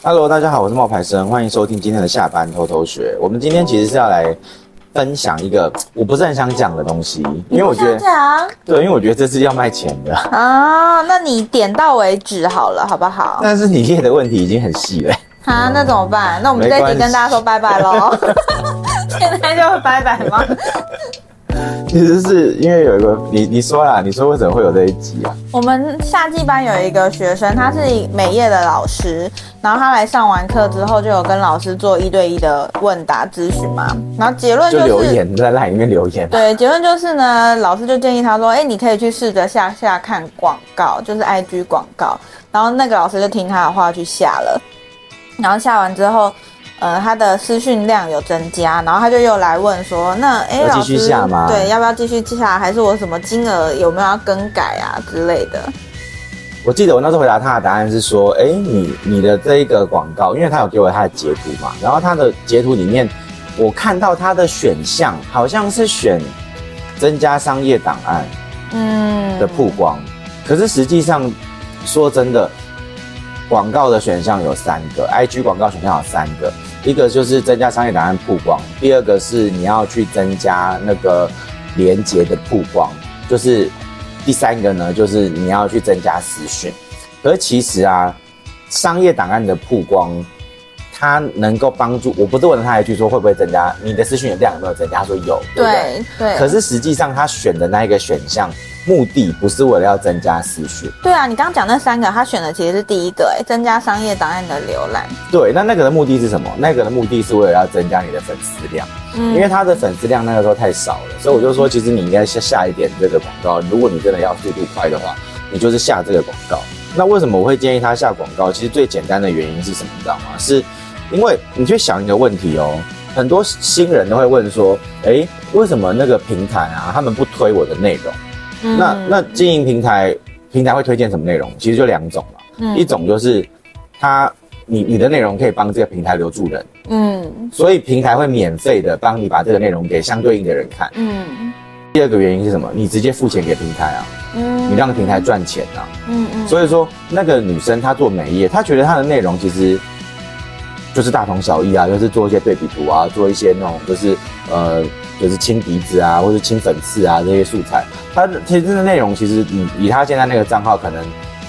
Hello，大家好，我是冒牌生，欢迎收听今天的下班偷偷学。我们今天其实是要来分享一个我不是很想讲的东西，因为我觉得讲对，因为我觉得这是要卖钱的啊。那你点到为止好了，好不好？但是你列的问题已经很细了啊，那怎么办？那我们这一集跟大家说拜拜喽。现在就会拜拜吗？其实是因为有一个你你说啦，你说为什么会有这一集啊？我们夏季班有一个学生，他是美业的老师，然后他来上完课之后，就有跟老师做一对一的问答咨询嘛，然后结论就留言在那里面留言。对，结论就是呢，老师就建议他说，哎，你可以去试着下下看广告，就是 IG 广告，然后那个老师就听他的话去下了，然后下完之后。呃，他的私讯量有增加，然后他就又来问说，那哎，老师，对，要不要继续下，还是我什么金额有没有要更改啊之类的？我记得我那时候回答他的答案是说，哎，你你的这一个广告，因为他有给我他的截图嘛，然后他的截图里面，我看到他的选项好像是选增加商业档案，嗯，的曝光，嗯、可是实际上说真的，广告的选项有三个，IG 广告选项有三个。一个就是增加商业档案曝光，第二个是你要去增加那个连接的曝光，就是第三个呢，就是你要去增加私讯。可是其实啊，商业档案的曝光，它能够帮助，我不是问了他一句说会不会增加你的私讯的量有没有增加，他说有，对？对。可是实际上他选的那一个选项。目的不是为了要增加私讯，对啊，你刚刚讲那三个，他选的其实是第一个，哎，增加商业档案的浏览。对，那那个的目的是什么？那个的目的是为了要增加你的粉丝量，嗯，因为他的粉丝量那个时候太少了，所以我就说，其实你应该下下一点这个广告。如果你真的要速度快的话，你就是下这个广告。那为什么我会建议他下广告？其实最简单的原因是什么？你知道吗？是因为你去想一个问题哦，很多新人都会问说，哎，为什么那个平台啊，他们不推我的内容？那那经营平台，平台会推荐什么内容？其实就两种嘛，嗯、一种就是他你你的内容可以帮这个平台留住人，嗯，所以平台会免费的帮你把这个内容给相对应的人看，嗯。第二个原因是什么？你直接付钱给平台啊，嗯，你让平台赚钱啊，嗯嗯。所以说那个女生她做美业，她觉得她的内容其实就是大同小异啊，就是做一些对比图啊，做一些那种就是呃。就是清鼻子啊，或者清粉刺啊这些素材，它其实这个内容其实你以他现在那个账号可能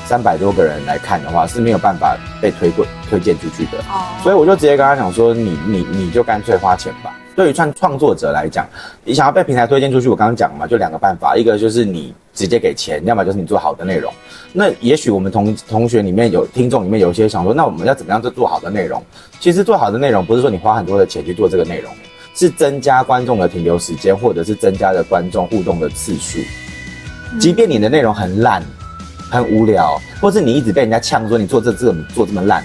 三百多个人来看的话是没有办法被推过推荐出去的。哦，所以我就直接跟他讲说，你你你就干脆花钱吧。对于创创作者来讲，你想要被平台推荐出去，我刚刚讲嘛，就两个办法，一个就是你直接给钱，要么就是你做好的内容。那也许我们同同学里面有听众里面有一些想说，那我们要怎么样做做好的内容？其实做好的内容不是说你花很多的钱去做这个内容。是增加观众的停留时间，或者是增加的观众互动的次数。即便你的内容很烂、很无聊，或是你一直被人家呛说你做这这么做这么烂，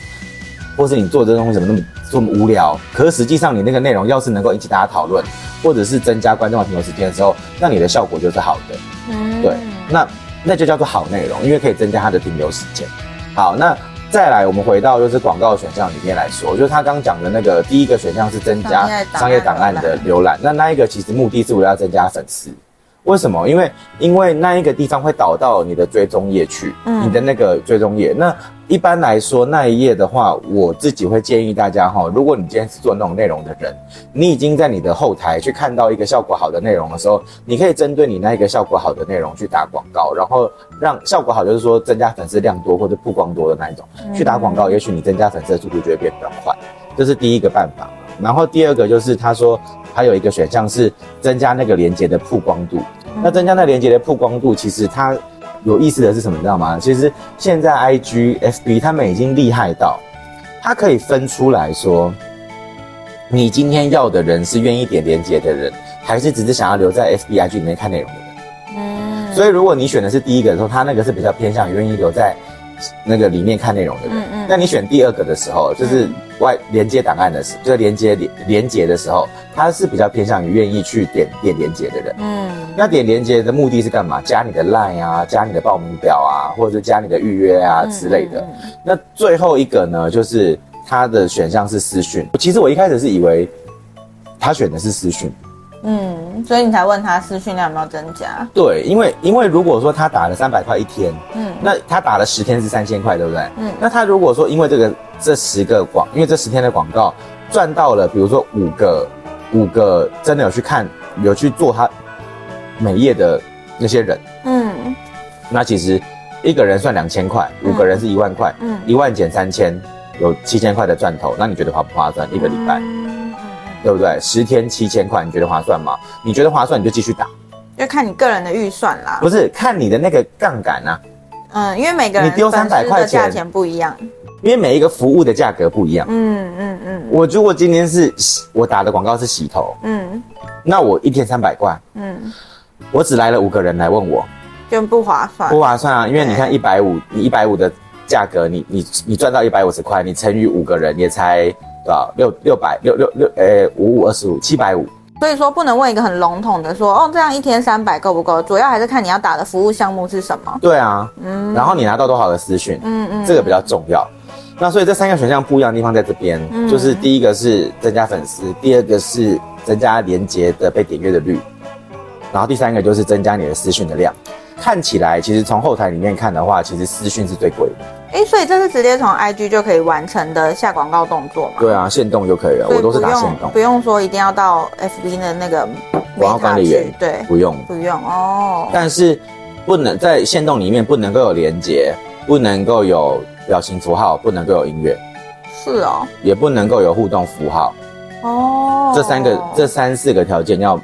或是你做这东西怎么那么这么无聊，可是实际上你那个内容要是能够引起大家讨论，或者是增加观众的停留时间的时候，那你的效果就是好的。嗯，对，那那就叫做好内容，因为可以增加它的停留时间。好，那。再来，我们回到就是广告选项里面来说，就是他刚讲的那个第一个选项是增加商业档案的浏览，那那一个其实目的是为了要增加粉丝。为什么？因为因为那一个地方会导到你的追踪页去，嗯，你的那个追踪页。那一般来说那一页的话，我自己会建议大家哈，如果你今天是做那种内容的人，你已经在你的后台去看到一个效果好的内容的时候，你可以针对你那一个效果好的内容去打广告，然后让效果好就是说增加粉丝量多或者曝光多的那一种去打广告，也许你增加粉丝的速度就会变比较快。这是第一个办法。然后第二个就是他说。还有一个选项是增加那个连接的曝光度。那增加那个连接的曝光度，其实它有意思的是什么？你知道吗？其实现在 IG、FB 他们已经厉害到，它可以分出来说，你今天要的人是愿意点连接的人，还是只是想要留在 FB、IG 里面看内容的人。嗯。所以如果你选的是第一个的时候，他那个是比较偏向愿意留在。那个里面看内容的人，嗯嗯，那你选第二个的时候，就是外连接档案的时候，就是连接连连接的时候，他是比较偏向于愿意去点点连接的人。嗯，那点连接的目的是干嘛？加你的 line 啊，加你的报名表啊，或者是加你的预约啊之类的。那最后一个呢，就是他的选项是私讯。其实我一开始是以为他选的是私讯，嗯，所以你才问他视讯量有没有增加？对，因为因为如果说他打了三百块一天，嗯，那他打了十天是三千块，对不对？嗯，那他如果说因为这个这十个广，因为这十天的广告赚到了，比如说五个五个真的有去看有去做他每页的那些人，嗯，那其实一个人算两千块，五个人是一万块，嗯，一万减三千。有七千块的赚头，那你觉得划不划算？一个礼拜，嗯、对不对？十天七千块，你觉得划算吗？你觉得划算，你就继续打，就看你个人的预算啦。不是看你的那个杠杆啊。嗯，因为每个人你丢三百块钱，价钱不一样。因为每一个服务的价格不一样。嗯嗯嗯。我如果今天是我打的广告是洗头，嗯，那我一天三百块，嗯，我只来了五个人来问我，就不划算。不划算啊，因为你看一百五，你一百五的。价格你你你赚到一百五十块，你乘以五个人也才多少？六六百六六六，诶，五五二十五，七百五。所以说不能问一个很笼统的说，哦，这样一天三百够不够？主要还是看你要打的服务项目是什么。对啊，嗯，然后你拿到多少的私讯，嗯嗯，这个比较重要。那所以这三个选项不一样的地方在这边，嗯、就是第一个是增加粉丝，第二个是增加连接的被点阅的率，然后第三个就是增加你的私讯的量。看起来其实从后台里面看的话，其实私讯是最贵的。哎、欸，所以这是直接从 IG 就可以完成的下广告动作吗？对啊，限动就可以了。以我都是打限动，不用说一定要到 FB 的那个广告管理员。对，不用，不用哦。但是不能在限动里面不能够有连接，不能够有表情符号，不能够有音乐。是哦。也不能够有互动符号。哦。这三个，这三四个条件要。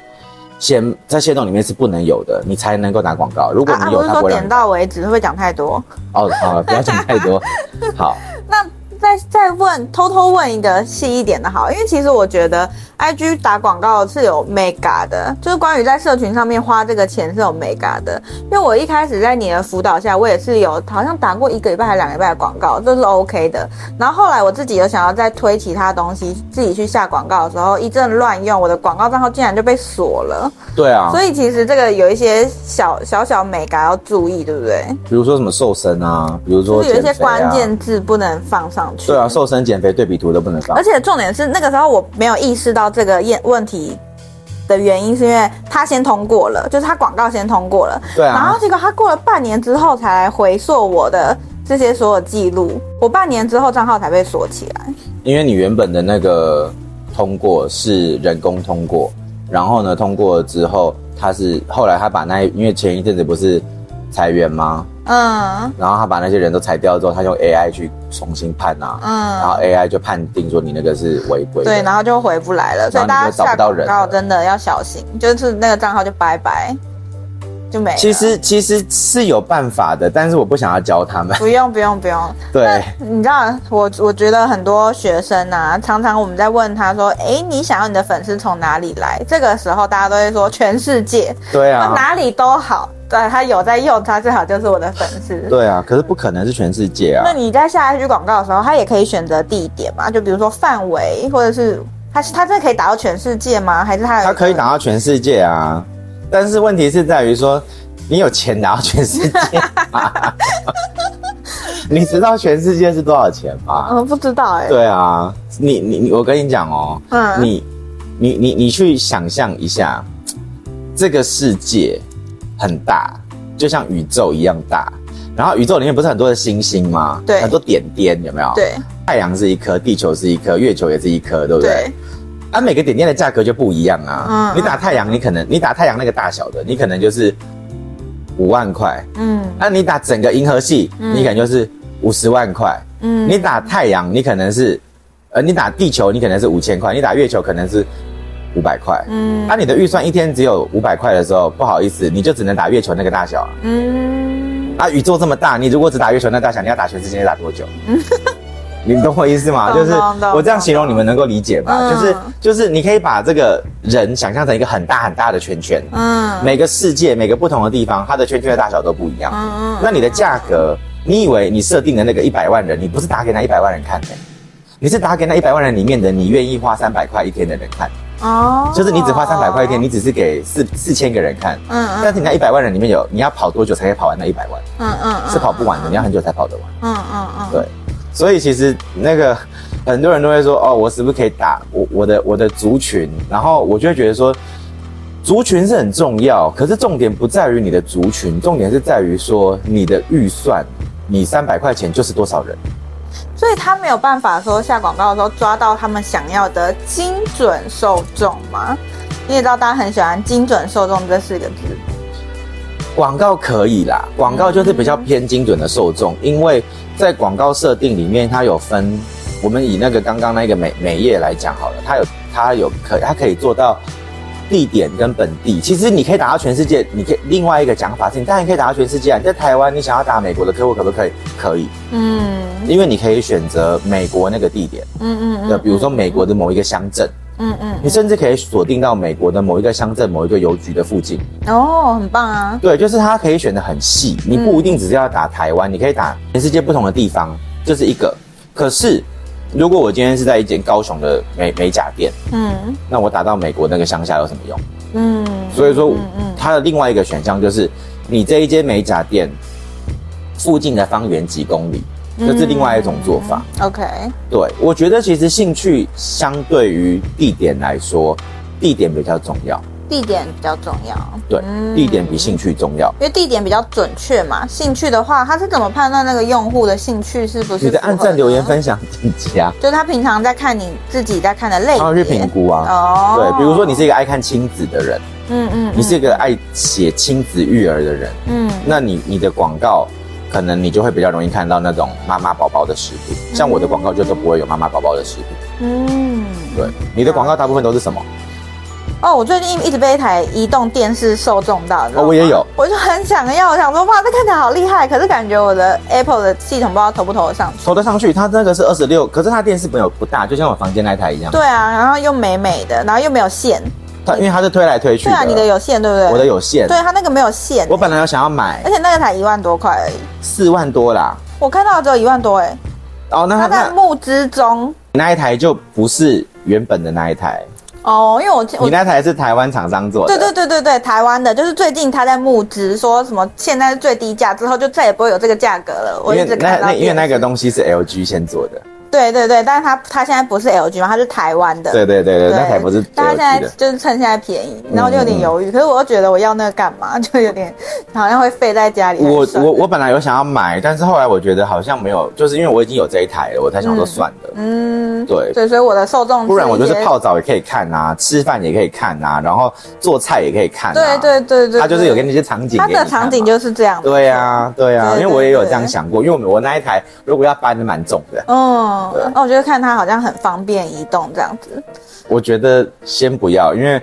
先在线动里面是不能有的，你才能够打广告。如果你有，他啊、不是说点到为止，会不会讲太多？哦，好了，不要讲太多。好，那。再再问，偷偷问一个细一点的好，因为其实我觉得 IG 打广告是有 mega 的，就是关于在社群上面花这个钱是有 mega 的。因为我一开始在你的辅导下，我也是有好像打过一个礼拜还是两个礼拜的广告，这是 OK 的。然后后来我自己有想要再推其他东西，自己去下广告的时候，一阵乱用，我的广告账号竟然就被锁了。对啊，所以其实这个有一些小小小 mega 要注意，对不对？比如说什么瘦身啊，比如说、啊、有一些关键字不能放上。对啊，瘦身减肥对比图都不能放。而且重点是那个时候我没有意识到这个验问题的原因，是因为他先通过了，就是他广告先通过了。对啊。然后结果他过了半年之后才来回溯我的这些所有记录，我半年之后账号才被锁起来。因为你原本的那个通过是人工通过，然后呢，通过了之后他是后来他把那因为前一阵子不是裁员吗？嗯，然后他把那些人都裁掉之后，他用 AI 去重新判啊，嗯，然后 AI 就判定说你那个是违规，对，然后就回不来了，所以大家找不到人，然后真的要小心，就是那个账号就拜拜，就没。其实其实是有办法的，但是我不想要教他们。不用不用不用。对，你知道我我觉得很多学生啊，常常我们在问他说，哎，你想要你的粉丝从哪里来？这个时候大家都会说全世界，对啊，哪里都好。对，他有在用，他最好就是我的粉丝。对啊，可是不可能是全世界啊。那你在下一句广告的时候，他也可以选择地点嘛？就比如说范围，或者是他他真的可以打到全世界吗？还是他他可以打到全世界啊？但是问题是在于说，你有钱打到全世界吗？你知道全世界是多少钱吗？嗯，不知道哎、欸。对啊，你你你，我跟你讲哦，嗯，你你你你去想象一下这个世界。很大，就像宇宙一样大。然后宇宙里面不是很多的星星吗？对，很多点点有没有？对，太阳是一颗，地球是一颗，月球也是一颗，对不对？对。啊，每个点点的价格就不一样啊。嗯。你打太阳，你可能你打太阳那个大小的，你可能就是五万块。嗯。那你打整个银河系，嗯、你可能就是五十万块。嗯。你打太阳，你可能是，呃，你打地球，你可能是五千块。你打月球，可能是。五百块，嗯，那、啊、你的预算一天只有五百块的时候，不好意思，你就只能打月球那个大小，嗯，啊，宇宙这么大，你如果只打月球那大小，你要打全世界打多久？嗯，你懂我意思吗？就是我这样形容，你们能够理解吗？嗯、就是就是你可以把这个人想象成一个很大很大的圈圈，嗯，每个世界每个不同的地方，它的圈圈的大小都不一样，嗯嗯，那你的价格，你以为你设定的那个一百万人，你不是打给那一百万人看的，你是打给那一百万人里面的你愿意花三百块一天的人看。哦，oh, 就是你只花三百块一天，你只是给四四千个人看，嗯嗯，但是你那一百万人里面有，你要跑多久才可以跑完那一百万？嗯嗯，是跑不完的，你要很久才跑得完。嗯嗯嗯，对，所以其实那个很多人都会说，哦，我是不是可以打我我的我的族群？然后我就会觉得说，族群是很重要，可是重点不在于你的族群，重点是在于说你的预算，你三百块钱就是多少人，所以他没有办法说下广告的时候抓到他们想要的精准受众吗？你也知道大家很喜欢“精准受众”这四个字。广告可以啦，广告就是比较偏精准的受众，嗯、因为在广告设定里面，它有分，我们以那个刚刚那个美美业来讲好了，它有它有可它可以做到。地点跟本地，其实你可以打到全世界。你可以另外一个讲法是，你当然可以打到全世界。你在台湾，你想要打美国的客户，可不可以？可以。嗯，因为你可以选择美国那个地点。嗯嗯嗯。比如说美国的某一个乡镇。嗯嗯。你甚至可以锁定到美国的某一个乡镇、某一个邮局的附近。哦，很棒啊。对，就是它可以选得很细。你不一定只是要打台湾，你可以打全世界不同的地方，这是一个。可是。如果我今天是在一间高雄的美美甲店，嗯，那我打到美国那个乡下有什么用？嗯，所以说，嗯嗯，它的另外一个选项就是，你这一间美甲店附近的方圆几公里，这是另外一种做法。OK，对，我觉得其实兴趣相对于地点来说，地点比较重要。地点比较重要，对，嗯、地点比兴趣重要，因为地点比较准确嘛。兴趣的话，他是怎么判断那个用户的兴趣是不是？你的？按赞、留言、分享点击啊，就是他平常在看你自己在看的类别，他会去评估啊。哦，对，比如说你是一个爱看亲子的人，嗯嗯，嗯。你是一个爱写亲子育儿的人，嗯，那你你的广告可能你就会比较容易看到那种妈妈宝宝的食品，嗯、像我的广告就都不会有妈妈宝宝的食品，嗯，对，你的广告大部分都是什么？哦，我最近一直被一台移动电视受众到，哦，我也有，我就很想要，我想说，哇，这看起来好厉害，可是感觉我的 Apple 的系统不知道投不投得上去。投得上去，它那个是二十六，可是它电视没有不大，就像我房间那台一样。对啊，然后又美美的，然后又没有线。它因为它是推来推去。对啊，你的有线对不对？我的有线。对，它那个没有线。我本来有想要买，而且那个才一万多块而已。四万多啦。我看到只有一万多哎。哦，那它在募资中。那一台就不是原本的那一台。哦，因为我你那台是台湾厂商做的，对对对对对，台湾的，就是最近他在募资，说什么现在是最低价，之后就再也不会有这个价格了。我一直看到那那因为那个东西是 LG 先做的。对对对，但是他他现在不是 LG 嘛，他是台湾的。对对对对，那台不是。但他现在就是趁现在便宜，然后就有点犹豫。可是我又觉得我要那个干嘛？就有点好像会废在家里。我我我本来有想要买，但是后来我觉得好像没有，就是因为我已经有这一台了，我才想说算了。嗯，对。所以所以我的受众，不然我就是泡澡也可以看啊，吃饭也可以看啊，然后做菜也可以看。对对对对。他就是有跟那些场景。他的场景就是这样。对啊对啊，因为我也有这样想过，因为我我那一台如果要搬的蛮重的。嗯。那我觉得看。它好像很方便移动这样子，我觉得先不要，因为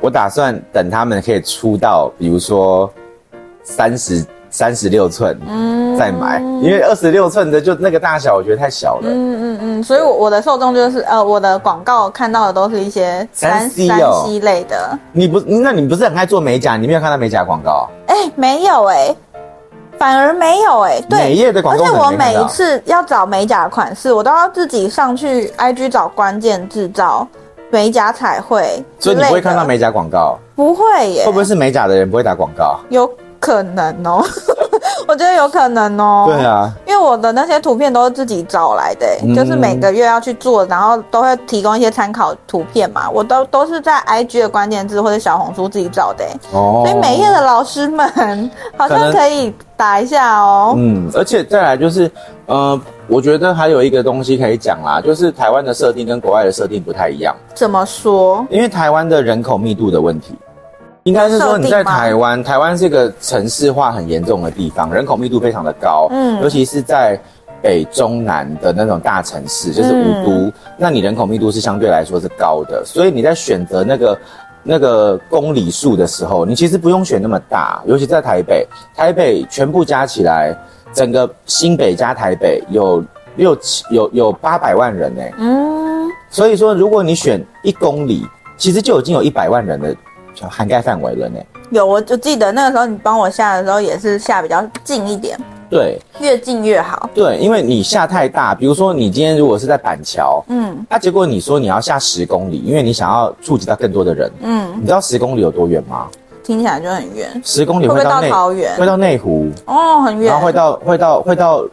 我打算等他们可以出到，比如说三十三十六寸，嗯，再买，因为二十六寸的就那个大小，我觉得太小了。嗯嗯嗯，所以我的受众就是呃，我的广告看到的都是一些三 C 三 C 类的。你不，那你不是很爱做美甲？你没有看到美甲广告？哎、欸，没有哎、欸。反而没有哎、欸，对，美业的广告，而且我每一次要找美甲款式，我都要自己上去 IG 找关键制造美甲彩绘，所以你不会看到美甲广告？不会耶，会不会是美甲的人不会打广告？有可能哦。我觉得有可能哦。对啊，因为我的那些图片都是自己找来的，嗯、就是每个月要去做，然后都会提供一些参考图片嘛。我都都是在 IG 的关键字或者小红书自己找的。哦。所以美业的老师们好像可以打一下哦。嗯，而且再来就是，呃，我觉得还有一个东西可以讲啦，就是台湾的设定跟国外的设定不太一样。怎么说？因为台湾的人口密度的问题。应该是说你在台湾，台湾是一个城市化很严重的地方，人口密度非常的高，嗯，尤其是在北中南的那种大城市，就是五都，嗯、那你人口密度是相对来说是高的，所以你在选择那个那个公里数的时候，你其实不用选那么大，尤其在台北，台北全部加起来，整个新北加台北有六七有有八百万人呢，嗯，所以说如果你选一公里，其实就已经有一百万人的。涵盖范围了呢？有，我就记得那个时候你帮我下的时候也是下比较近一点。对，越近越好。对，因为你下太大，比如说你今天如果是在板桥，嗯，那、啊、结果你说你要下十公里，因为你想要触及到更多的人，嗯，你知道十公里有多远吗？听起来就很远。十公里会到，会到桃园，会到内湖，哦，很远。然后会到会到会到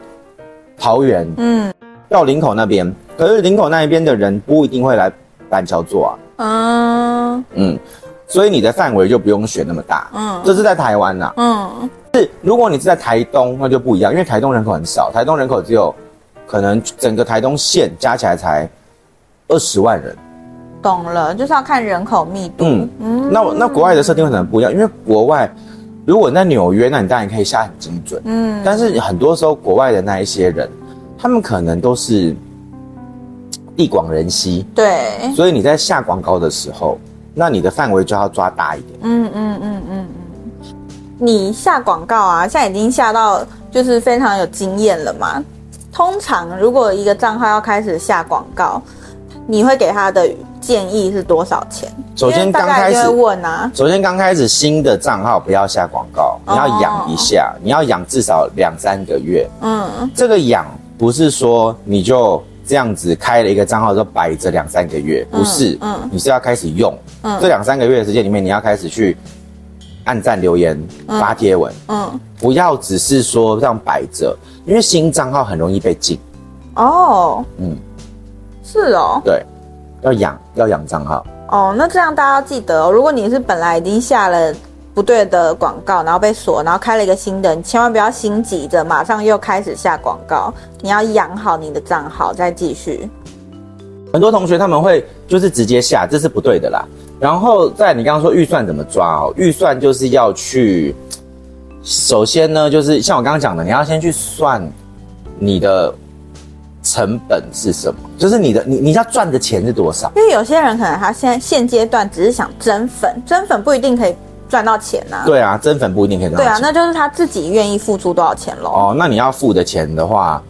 桃园，嗯，到林口那边。可是林口那一边的人不一定会来板桥做啊。嗯嗯。所以你的范围就不用选那么大。嗯，这是在台湾呐。嗯，是如果你是在台东，那就不一样，因为台东人口很少，台东人口只有可能整个台东县加起来才二十万人。懂了，就是要看人口密度。嗯嗯，那那国外的设定会可能不一样，因为国外如果你在纽约，那你当然可以下很精准。嗯，但是很多时候国外的那一些人，他们可能都是地广人稀。对，所以你在下广告的时候。那你的范围就要抓大一点。嗯嗯嗯嗯嗯。你下广告啊，现在已经下到就是非常有经验了嘛。通常如果一个账号要开始下广告，你会给他的建议是多少钱？首先刚开始问啊。首先刚开始新的账号不要下广告，你要养一下，哦、你要养至少两三个月。嗯。这个养不是说你就。这样子开了一个账号，之后摆着两三个月，不是，嗯，嗯，你是要开始用，嗯，这两三个月的时间里面，你要开始去按赞、留言、发贴文，嗯，嗯，不要只是说这样摆着，因为新账号很容易被禁。哦，嗯，是哦，对，要养要养账号。哦，那这样大家要记得哦，如果你是本来已经下了。不对的广告，然后被锁，然后开了一个新的，你千万不要心急着马上又开始下广告，你要养好你的账号再继续。很多同学他们会就是直接下，这是不对的啦。然后在你刚刚说预算怎么抓哦？预算就是要去，首先呢，就是像我刚刚讲的，你要先去算你的成本是什么，就是你的你你要赚的钱是多少？因为有些人可能他现在现阶段只是想增粉，增粉不一定可以。赚到钱呐、啊？对啊，增粉不一定可以赚到钱。对啊，那就是他自己愿意付出多少钱喽。哦，那你要付的钱的话，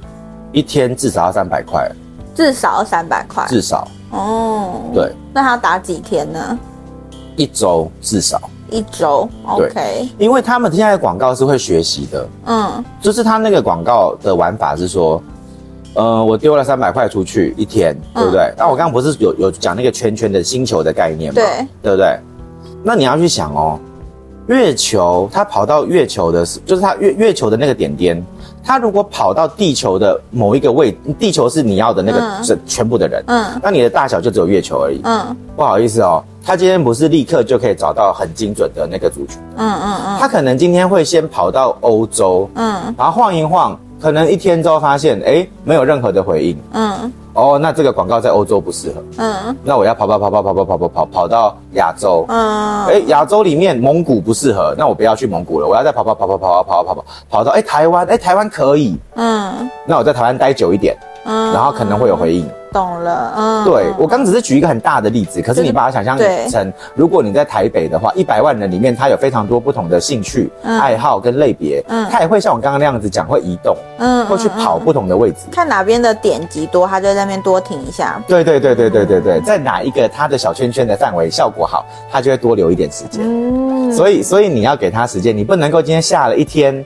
一天至少要三百块。至少要三百块。至少。哦。对。那他打几天呢？一周至少。一周。OK。因为他们现在的广告是会学习的。嗯。就是他那个广告的玩法是说，呃，我丢了三百块出去一天，对不对？那、嗯、我刚刚不是有有讲那个圈圈的星球的概念吗？对。对不对？那你要去想哦。月球，它跑到月球的，就是它月月球的那个点点，它如果跑到地球的某一个位，地球是你要的那个整全部的人，嗯，那你的大小就只有月球而已，嗯，不好意思哦，他今天不是立刻就可以找到很精准的那个族群，嗯嗯嗯，他可能今天会先跑到欧洲，嗯，然后晃一晃，可能一天之后发现，哎，没有任何的回应，嗯。哦，那这个广告在欧洲不适合。嗯，那我要跑跑跑跑跑跑跑跑跑跑到亚洲。嗯，哎，亚洲里面蒙古不适合，那我不要去蒙古了，我要再跑跑跑跑跑跑跑跑跑跑到哎台湾，哎台湾可以。嗯，那我在台湾待久一点。嗯，然后可能会有回应。懂了，嗯，对，我刚只是举一个很大的例子，可是你把它想象成，如果你在台北的话，一百万人里面，他有非常多不同的兴趣、爱好跟类别，嗯，他也会像我刚刚那样子讲，会移动，嗯，会去跑不同的位置，看哪边的点击多，他就在那边多停一下。对对对对对对对，在哪一个他的小圈圈的范围效果好，他就会多留一点时间。嗯，所以所以你要给他时间，你不能够今天下了一天，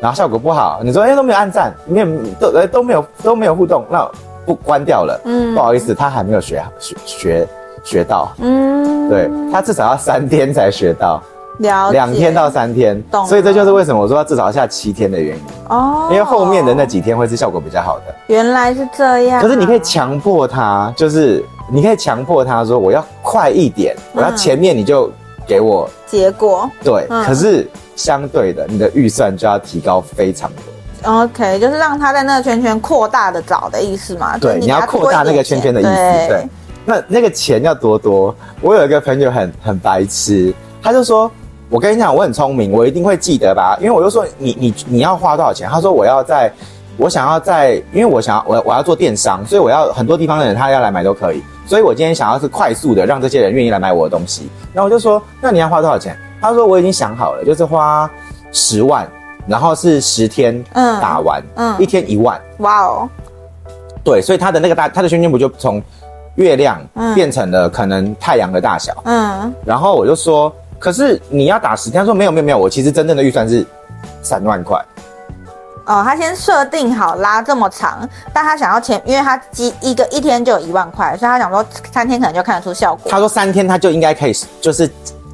然后效果不好，你说哎都没有按赞，没有都都没有都没有互动，那。不关掉了，嗯，不好意思，他还没有学学学学到，嗯，对，他至少要三天才学到，了，两天到三天，懂，所以这就是为什么我说要至少要下七天的原因。哦，因为后面的那几天会是效果比较好的。原来是这样，可是你可以强迫他，就是你可以强迫他说我要快一点，我要前面你就给我。结果，对，可是相对的，你的预算就要提高非常多。OK，就是让他在那个圈圈扩大的找的意思嘛？对，你，要扩大那个圈圈的意思。对，对，那那个钱要多多。我有一个朋友很很白痴，他就说：“我跟你讲，我很聪明，我一定会记得吧？”因为我就说：“你你你要花多少钱？”他说：“我要在，我想要在，因为我想要我我要做电商，所以我要很多地方的人他要来买都可以。所以我今天想要是快速的让这些人愿意来买我的东西。然后我就说：那你要花多少钱？他说：我已经想好了，就是花十万。”然后是十天，嗯，打完，嗯，一天一万，哇哦，对，所以他的那个大，他的圈圈不就从月亮变成了可能太阳的大小，嗯，然后我就说，可是你要打十天，他说没有没有没有，我其实真正的预算是三万块。哦，他先设定好拉这么长，但他想要前，因为他一一个一天就有一万块，所以他想说三天可能就看得出效果。他说三天他就应该可以，就是。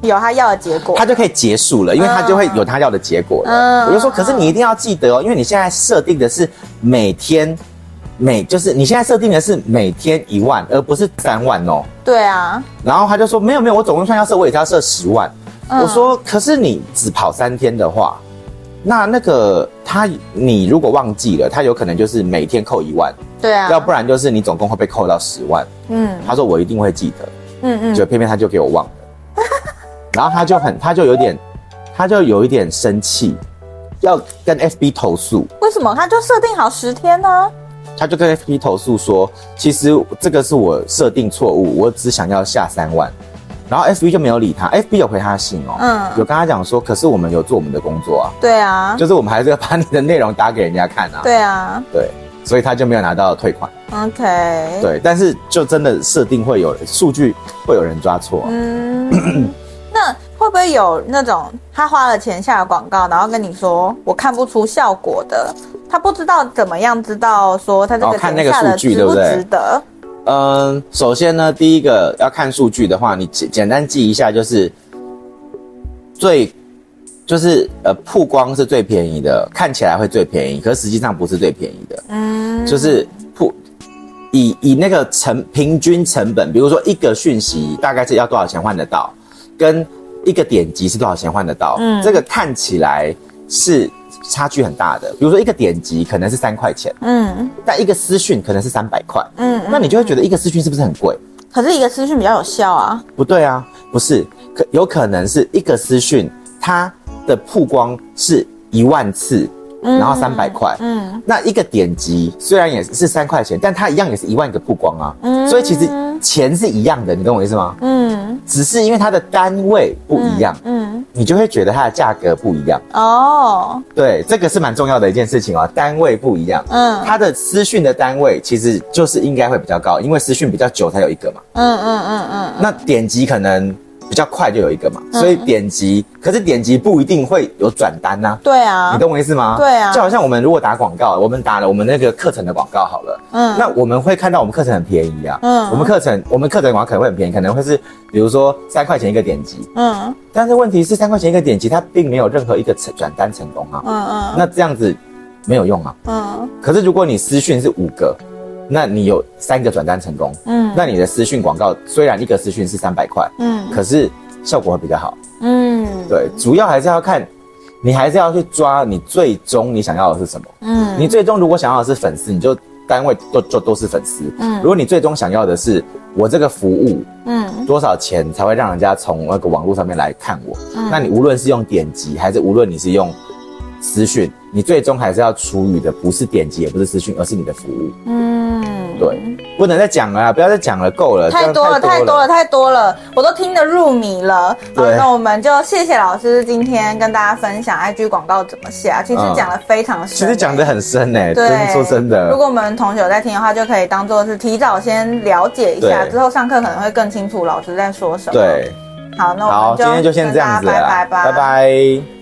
有他要的结果，他就可以结束了，因为他就会有他要的结果了。嗯，我就说，可是你一定要记得哦，因为你现在设定的是每天每就是你现在设定的是每天一万，而不是三万哦。对啊。然后他就说没有没有，我总共算要设，我也是要设十万。嗯、我说可是你只跑三天的话，那那个他你如果忘记了，他有可能就是每天扣一万。对啊。要不然就是你总共会被扣到十万。嗯。他说我一定会记得。嗯嗯。就偏偏他就给我忘了。然后他就很他就有点他就有一点生气，要跟 FB 投诉。为什么？他就设定好十天呢？他就跟 FB 投诉说，其实这个是我设定错误，我只想要下三万，然后 FB 就没有理他，FB 有回他信哦，嗯，有跟他讲说，可是我们有做我们的工作啊，对啊，就是我们还是要把你的内容打给人家看啊，对啊，对，所以他就没有拿到退款，OK，对，但是就真的设定会有数据会有人抓错，嗯。那会不会有那种他花了钱下了广告，然后跟你说我看不出效果的，他不知道怎么样知道说他这个看那个数据对不对？值得？嗯，首先呢，第一个要看数据的话，你简简单记一下，就是最就是呃曝光是最便宜的，看起来会最便宜，可是实际上不是最便宜的。嗯，就是曝以以那个成平均成本，比如说一个讯息大概是要多少钱换得到？跟一个点击是多少钱换得到？嗯，这个看起来是差距很大的。比如说一个点击可能是三块钱，嗯，但一个私讯可能是三百块，嗯，那你就会觉得一个私讯是不是很贵？可是一个私讯比较有效啊？不对啊，不是，可有可能是一个私讯它的曝光是一万次，然后三百块，嗯，那一个点击虽然也是三块钱，但它一样也是一万个曝光啊，嗯，所以其实钱是一样的，你懂我意思吗？嗯，只是因为它的单位不一样，嗯，你就会觉得它的价格不一样。哦。对，这个是蛮重要的一件事情啊，单位不一样，嗯，它的私讯的单位其实就是应该会比较高，因为私讯比较久才有一个嘛，嗯嗯嗯嗯，那点击可能。比较快就有一个嘛，所以点击，嗯、可是点击不一定会有转单呐、啊。对啊，你懂我意思吗？对啊，就好像我们如果打广告，我们打了我们那个课程的广告好了，嗯，那我们会看到我们课程很便宜啊，嗯，我们课程我们课程广告可能会很便宜，可能会是比如说三块钱一个点击，嗯，但是问题是三块钱一个点击，它并没有任何一个成转单成功啊，嗯嗯，那这样子没有用啊，嗯，可是如果你私讯是五个。那你有三个转单成功，嗯，那你的私讯广告虽然一个私讯是三百块，嗯，可是效果会比较好，嗯，对，主要还是要看，你还是要去抓你最终你想要的是什么，嗯，你最终如果想要的是粉丝，你就单位都就都是粉丝，嗯，如果你最终想要的是我这个服务，嗯，多少钱才会让人家从那个网络上面来看我，嗯，那你无论是用点击还是无论你是用私讯，你最终还是要处理的不是点击，也不是私讯，而是你的服务，嗯。对，不能再讲了，不要再讲了，够了，太多了，太多了，太多了，我都听得入迷了。好，那我们就谢谢老师今天跟大家分享 IG 广告怎么下，其实讲的非常深，其实讲的很深哎，对，说真的。如果我们同学有在听的话，就可以当做是提早先了解一下，之后上课可能会更清楚老师在说什么。对，好，那我们就今天就先这样子了，拜拜，拜拜。